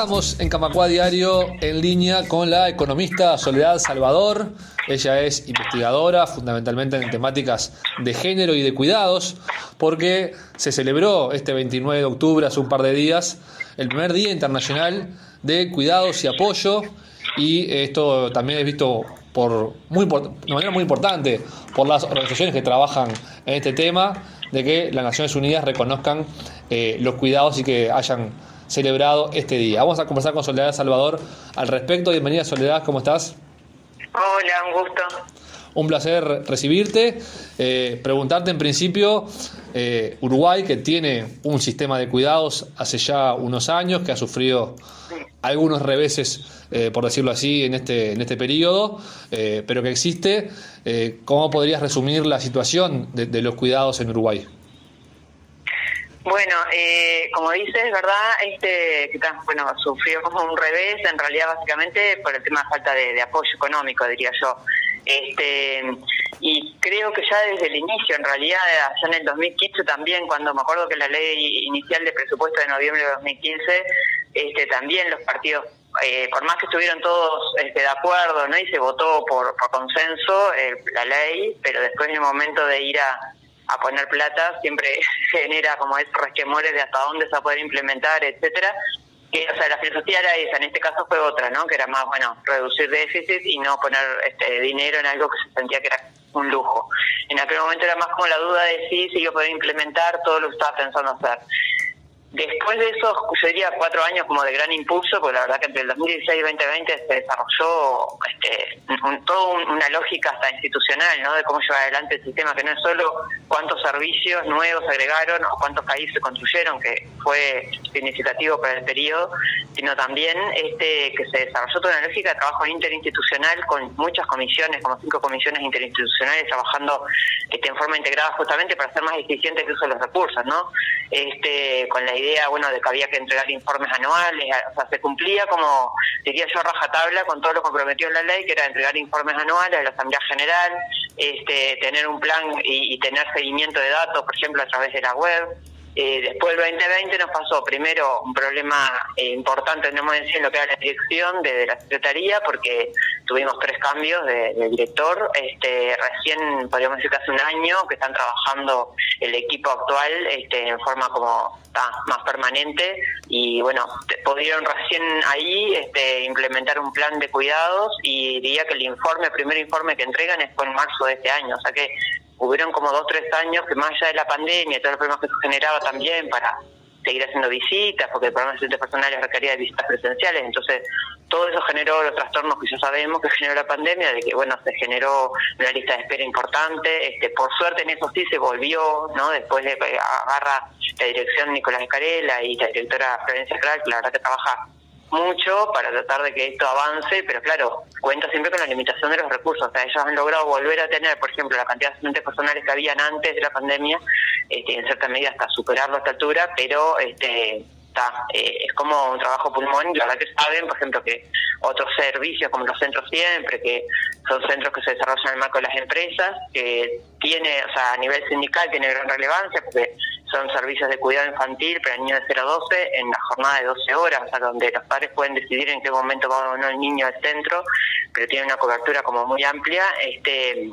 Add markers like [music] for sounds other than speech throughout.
Estamos en Camacua Diario en línea con la economista Soledad Salvador. Ella es investigadora fundamentalmente en temáticas de género y de cuidados, porque se celebró este 29 de octubre, hace un par de días, el primer Día Internacional de Cuidados y Apoyo, y esto también es visto por muy, de manera muy importante por las organizaciones que trabajan en este tema, de que las Naciones Unidas reconozcan eh, los cuidados y que hayan celebrado este día. Vamos a conversar con Soledad Salvador al respecto. Bienvenida Soledad, ¿cómo estás? Hola, un gusto. Un placer recibirte. Eh, preguntarte en principio, eh, Uruguay, que tiene un sistema de cuidados hace ya unos años, que ha sufrido algunos reveses, eh, por decirlo así, en este, en este periodo, pero que existe. ¿Cómo podrías resumir la situación de los cuidados en Uruguay? Bueno, eh, como dices, ¿verdad? Este, bueno, sufrió como un revés, en realidad básicamente por el tema de falta de, apoyo económico, diría yo. Este, y creo que ya desde el inicio, en realidad, ya en el 2015 también, cuando me acuerdo que la ley inicial de presupuesto de noviembre de 2015, este, también los partidos, eh, por más que estuvieron todos este, de acuerdo, ¿no? Y se votó por, consenso eh, la ley, pero después en el momento de ir a a poner plata, siempre [laughs] genera como es resquemores de hasta dónde se va a poder implementar, etcétera. Que, o sea, la filosofía era esa, en este caso fue otra, ¿no? Que era más, bueno, reducir déficit y no poner este dinero en algo que se sentía que era un lujo. En aquel momento era más como la duda de si se iba a poder implementar todo lo que estaba pensando hacer. Después de esos, yo diría, cuatro años como de gran impulso, porque la verdad que entre el 2016 y 2020 se desarrolló este, toda una lógica hasta institucional, ¿no? De cómo llevar adelante el sistema, que no es solo cuántos servicios nuevos agregaron o cuántos países se construyeron, que fue significativo para el periodo, sino también este que se desarrolló toda una lógica de trabajo interinstitucional con muchas comisiones, como cinco comisiones interinstitucionales trabajando este, en forma integrada justamente para ser más eficiente el uso de los recursos, ¿no? Este, con la idea, bueno, de que había que entregar informes anuales, o sea, se cumplía como, diría yo, rajatabla con todo lo comprometido en la ley, que era entregar informes anuales a la Asamblea General, este, tener un plan y, tener seguimiento de datos, por ejemplo, a través de la web. Eh, después del 2020 nos pasó primero un problema eh, importante, no me en lo que era la dirección de, la Secretaría, porque tuvimos tres cambios de, director. Este, recién, podríamos decir que hace un año, que están trabajando el equipo actual este, en forma como más permanente. Y bueno, pudieron recién ahí este, implementar un plan de cuidados y diría que el informe, el primer informe que entregan es fue en marzo de este año, o sea que hubieron como dos, tres años que más allá de la pandemia todos los problemas que se generaba también para seguir haciendo visitas, porque el programa de asistentes personales requería de visitas presenciales, entonces todo eso generó los trastornos que ya sabemos que generó la pandemia, de que bueno, se generó una lista de espera importante, este, por suerte en eso sí se volvió, ¿no? Después de agarra la dirección Nicolás Escarela y la directora Florencia Crack, la verdad que trabaja mucho para tratar de que esto avance, pero claro, cuenta siempre con la limitación de los recursos. O sea, ellos han logrado volver a tener, por ejemplo, la cantidad de asistentes personales que habían antes de la pandemia, este, en cierta medida hasta superarlo a esta altura, pero este, eh, es como un trabajo pulmón la verdad que saben, por ejemplo, que otros servicios como los centros siempre, que son centros que se desarrollan en el marco de las empresas, que tiene, o sea, a nivel sindical tiene gran relevancia porque son servicios de cuidado infantil para niños de 0 a 12 en la jornada de 12 horas, o sea, donde los padres pueden decidir en qué momento va o no el niño al centro, pero tiene una cobertura como muy amplia. Este,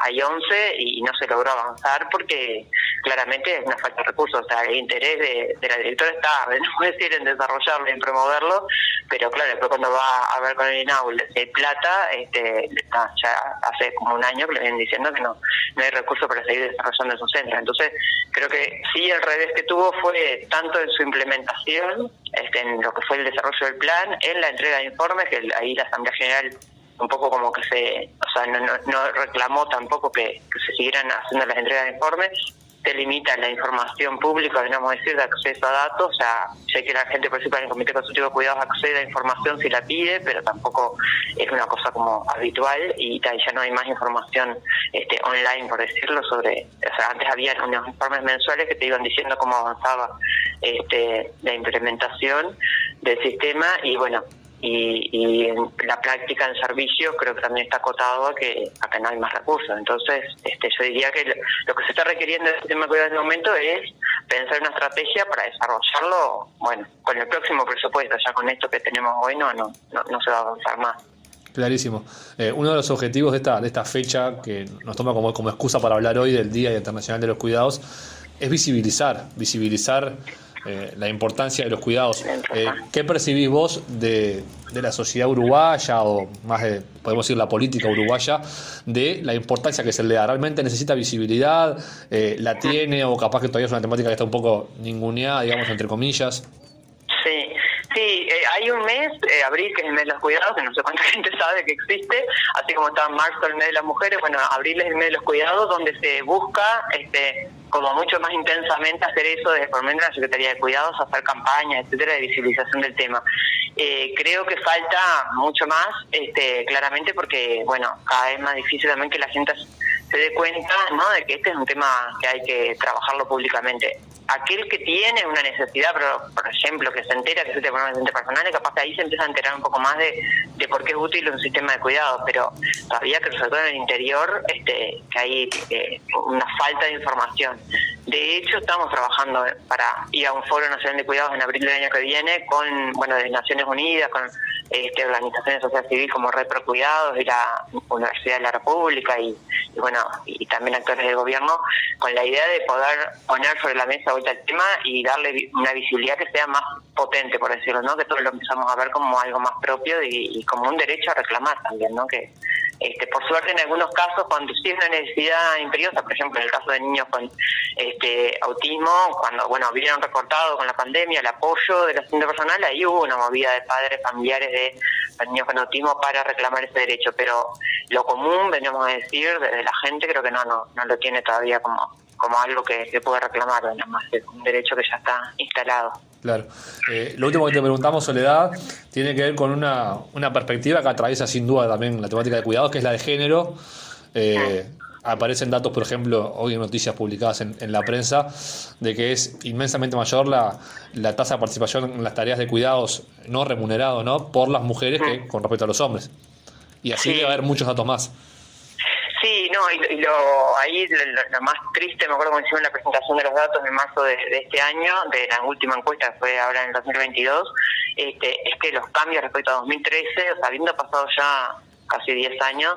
hay 11 y no se logró avanzar porque claramente es una falta de recursos. O sea, el interés de, la directora está, no [laughs] decir en desarrollarlo, en promoverlo, pero claro, después cuando va a ver con el INAUL de plata, este, ya hace como un año que le vienen diciendo que no, no hay recursos para seguir desarrollando esos centros. Entonces, creo que sí, el revés que tuvo fue tanto en su implementación, este, en lo que fue el desarrollo del plan, en la entrega de informes, que ahí la Asamblea General un poco como que se, o sea, no, no, reclamó tampoco que, se siguieran haciendo las entregas de informes, se limita la información pública, digamos decir, de acceso a datos. O sea, sé que la gente participa en el Comité Consultivo de Cuidados accede a información si la pide, pero tampoco es una cosa como habitual. Y ya no hay más información este, online, por decirlo, sobre... O sea, antes había unos informes mensuales que te iban diciendo cómo avanzaba este, la implementación del sistema. Y bueno, y, y en la práctica en servicio creo que también está acotado a que no hay más recursos. Entonces, este, yo diría que lo, que se está requiriendo en el sistema de cuidado en este momento es pensar una estrategia para desarrollarlo, bueno, con el próximo presupuesto, ya con esto que tenemos hoy no, no, no, se va a avanzar más. Clarísimo. Eh, uno de los objetivos de esta, de esta fecha, que nos toma como, como excusa para hablar hoy del Día Internacional de los Cuidados, es visibilizar, visibilizar eh, la importancia de los cuidados. Eh, ¿Qué percibís vos de, de, la sociedad uruguaya o más de, podemos decir, la política uruguaya, de la importancia que se le da? ¿Realmente necesita visibilidad? Eh, ¿La tiene o capaz que todavía es una temática que está un poco ninguneada, digamos, entre comillas? Sí, Sí, eh, hay un mes, eh, abril, que es el mes de los cuidados, que no sé cuánta [laughs] gente sabe que existe, así como está marzo el mes de las mujeres, bueno, abril es el mes de los cuidados, donde se busca este como mucho más intensamente hacer eso desde por medio de la Secretaría de Cuidados, hacer campañas, etcétera, de visibilización del tema. Eh, creo que falta mucho más, este, claramente, porque, bueno, cada vez más difícil también que la gente se dé cuenta, ¿no?, de que este es un tema que hay que trabajarlo públicamente aquel que tiene una necesidad, pero, por ejemplo, que se entera que es un asistente personal, capaz que ahí se empieza a enterar un poco más de, de por qué es útil un sistema de cuidado, pero todavía que sobre todo en el interior este, que hay eh, una falta de información. De hecho, estamos trabajando para ir a un foro nacional de cuidados en abril del año que viene con, bueno, de Naciones Unidas, con este, organizaciones social civil como Red Pro Cuidados y la Universidad de la República y, bueno, y también actores del gobierno, con la idea de poder poner sobre la mesa vuelta el tema y darle una visibilidad que sea más potente, por decirlo, ¿no? Que todos lo empezamos a ver como algo más propio y, y como un derecho a reclamar también, ¿no? Que, este, por suerte, en algunos casos, cuando sí es una necesidad imperiosa, por ejemplo, en el caso de niños con este, autismo, cuando bueno vieron recortado con la pandemia el apoyo de la personal, ahí hubo una movida de padres, familiares de niños con autismo para reclamar ese derecho. Pero lo común, venimos a decir, de, la gente, creo que no, no, no lo tiene todavía como, como algo que se puede reclamar, nada más es un derecho que ya está instalado. Claro. Eh, lo último que te preguntamos, Soledad, tiene que ver con una, una perspectiva que atraviesa sin duda también la temática de cuidados, que es la de género. Eh, aparecen datos, por ejemplo, hoy en noticias publicadas en, en, la prensa, de que es inmensamente mayor la, la tasa de participación en las tareas de cuidados no remunerado ¿no? por las mujeres que con respecto a los hombres. Y así debe haber muchos datos más. No, y, lo, ahí lo, más triste, me acuerdo cuando hicimos la presentación de los datos en marzo de, este año, de la última encuesta que fue ahora en el 2022, este, es que los cambios respecto a 2013, o sea, habiendo pasado ya casi 10 años,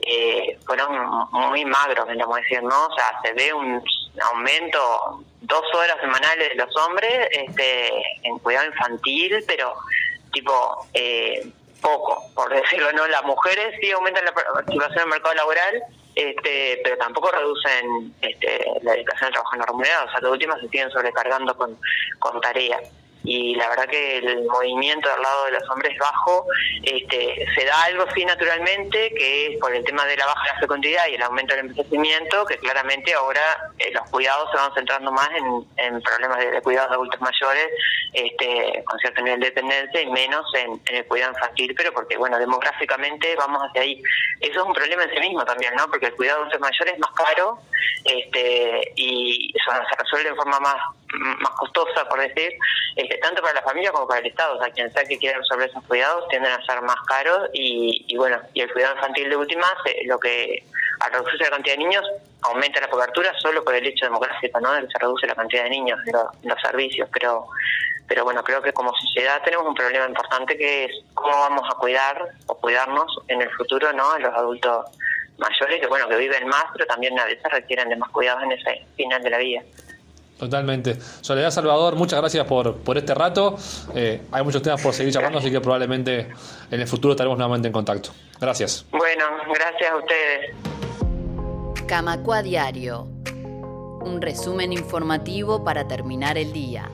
eh, fueron muy magros, vamos a decir, ¿no? O sea, se ve un aumento dos horas semanales de los hombres este, en cuidado infantil, pero tipo... Eh, poco, por decirlo, ¿no? Las mujeres sí aumentan la participación en el mercado laboral, este, pero tampoco reducen este, la dedicación al trabajo no remunerado, o sea, de última se siguen sobrecargando con, con tareas y la verdad que el movimiento del lado de los hombres bajo este, se da algo sí naturalmente, que es por el tema de la baja de la fecundidad y el aumento del envejecimiento, que claramente ahora eh, los cuidados se van centrando más en, problemas de, cuidados de adultos mayores este, con cierto nivel de dependencia y menos en, el cuidado infantil, pero porque, bueno, demográficamente vamos hacia ahí. Eso es un problema en sí mismo también, ¿no? Porque el cuidado de adultos mayores es más caro este, y eso se resuelve de forma más más costosa, por decir, este, tanto para la familia como para el Estado. O sea, quien sea que quiera resolver esos cuidados tienden a ser más caros y, y bueno, y el cuidado infantil de última, lo que al reducirse la cantidad de niños aumenta la cobertura solo por el hecho demográfico, ¿no? De que se reduce la cantidad de niños en, los servicios, pero pero bueno, creo que como sociedad tenemos un problema importante que es cómo vamos a cuidar o cuidarnos en el futuro, ¿no? A los adultos mayores que bueno que viven más pero también a veces requieren de más cuidados en ese final de la vida. Totalmente. Soledad Salvador, muchas gracias por, por este rato. Eh, hay muchos temas por seguir charlando, así que probablemente en el futuro estaremos nuevamente en contacto. Gracias. Bueno, gracias a ustedes. Camacua Diario. Un resumen informativo para terminar el día.